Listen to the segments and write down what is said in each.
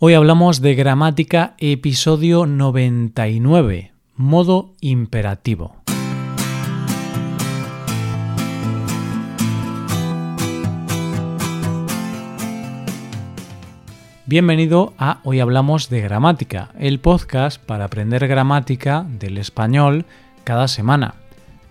Hoy hablamos de gramática episodio 99, modo imperativo. Bienvenido a Hoy Hablamos de Gramática, el podcast para aprender gramática del español cada semana.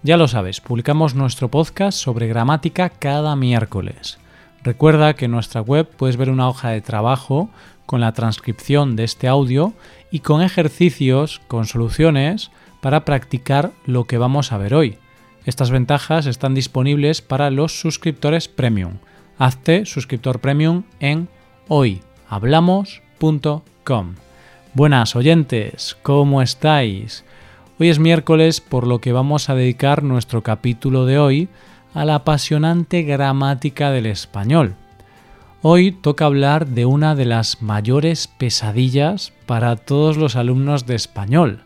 Ya lo sabes, publicamos nuestro podcast sobre gramática cada miércoles. Recuerda que en nuestra web puedes ver una hoja de trabajo con la transcripción de este audio y con ejercicios, con soluciones para practicar lo que vamos a ver hoy. Estas ventajas están disponibles para los suscriptores premium. Hazte suscriptor premium en hoyhablamos.com. Buenas oyentes, ¿cómo estáis? Hoy es miércoles por lo que vamos a dedicar nuestro capítulo de hoy a la apasionante gramática del español. Hoy toca hablar de una de las mayores pesadillas para todos los alumnos de español,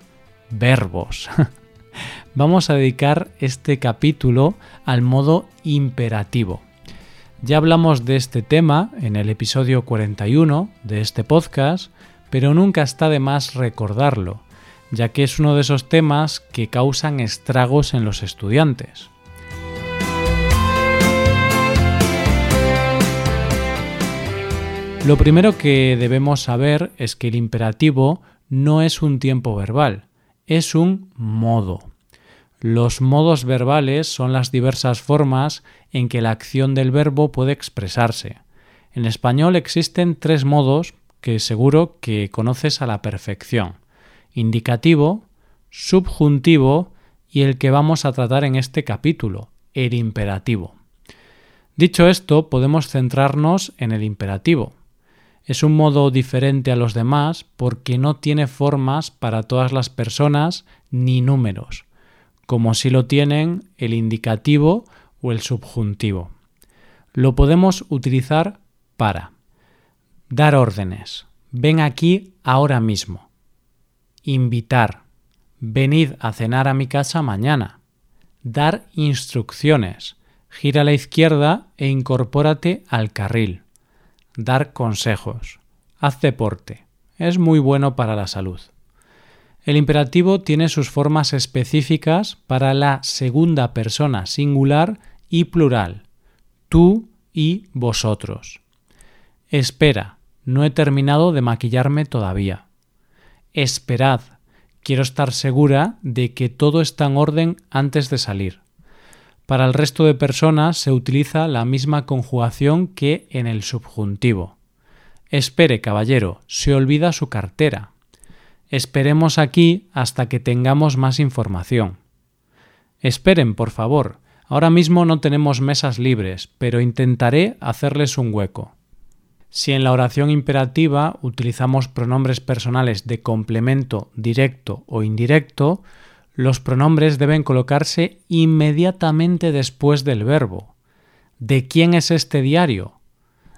verbos. Vamos a dedicar este capítulo al modo imperativo. Ya hablamos de este tema en el episodio 41 de este podcast, pero nunca está de más recordarlo, ya que es uno de esos temas que causan estragos en los estudiantes. Lo primero que debemos saber es que el imperativo no es un tiempo verbal, es un modo. Los modos verbales son las diversas formas en que la acción del verbo puede expresarse. En español existen tres modos que seguro que conoces a la perfección. Indicativo, subjuntivo y el que vamos a tratar en este capítulo, el imperativo. Dicho esto, podemos centrarnos en el imperativo. Es un modo diferente a los demás porque no tiene formas para todas las personas ni números, como si lo tienen el indicativo o el subjuntivo. Lo podemos utilizar para dar órdenes, ven aquí ahora mismo, invitar, venid a cenar a mi casa mañana, dar instrucciones, gira a la izquierda e incorpórate al carril dar consejos. Haz deporte. Es muy bueno para la salud. El imperativo tiene sus formas específicas para la segunda persona singular y plural, tú y vosotros. Espera, no he terminado de maquillarme todavía. Esperad, quiero estar segura de que todo está en orden antes de salir. Para el resto de personas se utiliza la misma conjugación que en el subjuntivo. Espere, caballero, se olvida su cartera. Esperemos aquí hasta que tengamos más información. Esperen, por favor. Ahora mismo no tenemos mesas libres, pero intentaré hacerles un hueco. Si en la oración imperativa utilizamos pronombres personales de complemento directo o indirecto, los pronombres deben colocarse inmediatamente después del verbo. ¿De quién es este diario?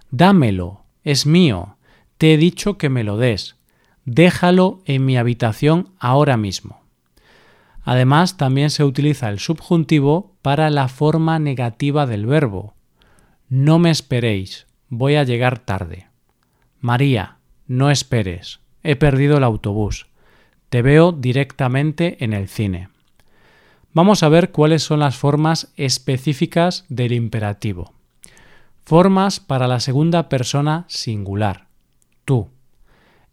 Dámelo, es mío. Te he dicho que me lo des. Déjalo en mi habitación ahora mismo. Además, también se utiliza el subjuntivo para la forma negativa del verbo. No me esperéis, voy a llegar tarde. María, no esperes, he perdido el autobús. Te veo directamente en el cine. Vamos a ver cuáles son las formas específicas del imperativo. Formas para la segunda persona singular. Tú.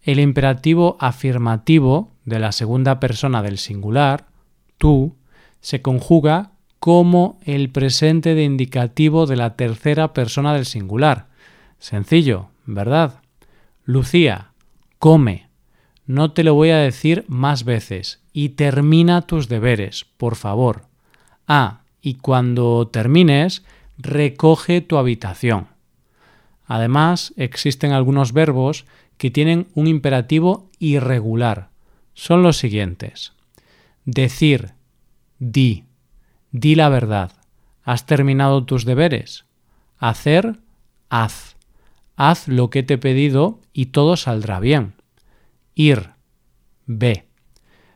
El imperativo afirmativo de la segunda persona del singular, tú, se conjuga como el presente de indicativo de la tercera persona del singular. Sencillo, ¿verdad? Lucía, come. No te lo voy a decir más veces. Y termina tus deberes, por favor. Ah, y cuando termines, recoge tu habitación. Además, existen algunos verbos que tienen un imperativo irregular. Son los siguientes. Decir, di, di la verdad. ¿Has terminado tus deberes? Hacer, haz. Haz lo que te he pedido y todo saldrá bien. Ir. Ve.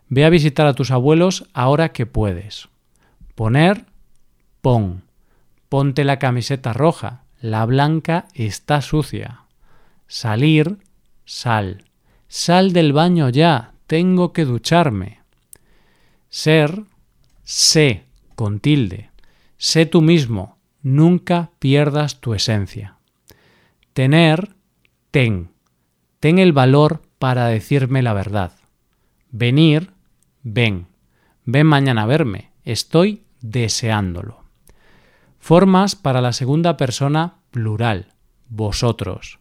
Ve a visitar a tus abuelos ahora que puedes. Poner. Pon. Ponte la camiseta roja. La blanca está sucia. Salir. sal. Sal del baño ya, tengo que ducharme. Ser, sé, con tilde. Sé tú mismo, nunca pierdas tu esencia. Tener, ten. Ten el valor para decirme la verdad. Venir, ven. Ven mañana a verme. Estoy deseándolo. Formas para la segunda persona plural, vosotros.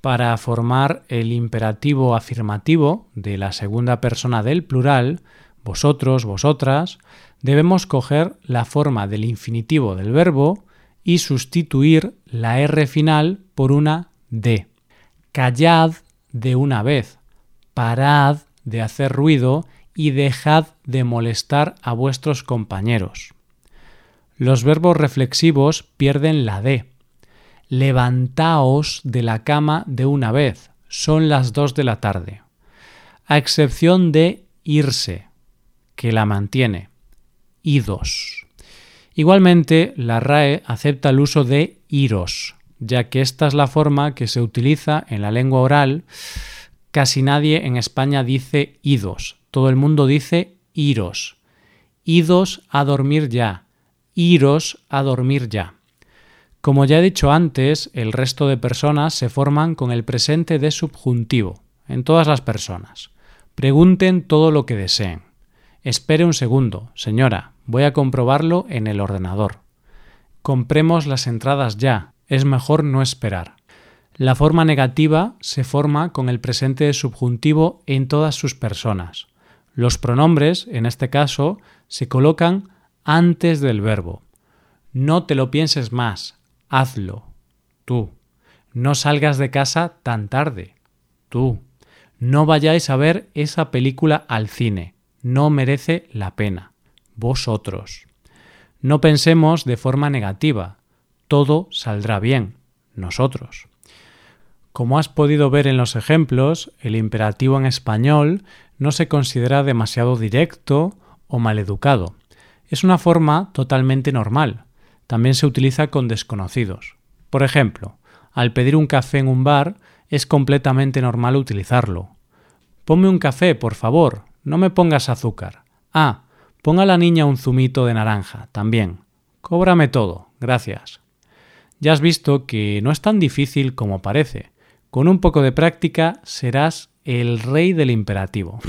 Para formar el imperativo afirmativo de la segunda persona del plural, vosotros, vosotras, debemos coger la forma del infinitivo del verbo y sustituir la R final por una D. Callad de una vez, parad de hacer ruido y dejad de molestar a vuestros compañeros. Los verbos reflexivos pierden la D. Levantaos de la cama de una vez. Son las dos de la tarde. A excepción de irse, que la mantiene. Idos. Igualmente, la RAE acepta el uso de iros, ya que esta es la forma que se utiliza en la lengua oral. Casi nadie en España dice idos, todo el mundo dice iros. Idos a dormir ya, iros a dormir ya. Como ya he dicho antes, el resto de personas se forman con el presente de subjuntivo, en todas las personas. Pregunten todo lo que deseen. Espere un segundo, señora, voy a comprobarlo en el ordenador. Compremos las entradas ya, es mejor no esperar. La forma negativa se forma con el presente subjuntivo en todas sus personas. Los pronombres, en este caso, se colocan antes del verbo. No te lo pienses más, hazlo. Tú. No salgas de casa tan tarde. Tú. No vayáis a ver esa película al cine. No merece la pena. Vosotros. No pensemos de forma negativa. Todo saldrá bien. Nosotros. Como has podido ver en los ejemplos, el imperativo en español no se considera demasiado directo o maleducado. Es una forma totalmente normal. También se utiliza con desconocidos. Por ejemplo, al pedir un café en un bar es completamente normal utilizarlo. Ponme un café, por favor. No me pongas azúcar. Ah, ponga a la niña un zumito de naranja, también. Cóbrame todo, gracias. Ya has visto que no es tan difícil como parece. Con un poco de práctica serás el rey del imperativo.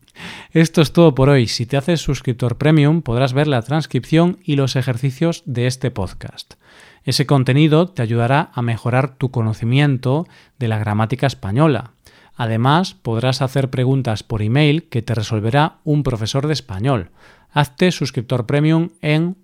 Esto es todo por hoy. Si te haces suscriptor premium podrás ver la transcripción y los ejercicios de este podcast. Ese contenido te ayudará a mejorar tu conocimiento de la gramática española. Además, podrás hacer preguntas por email que te resolverá un profesor de español. Hazte suscriptor premium en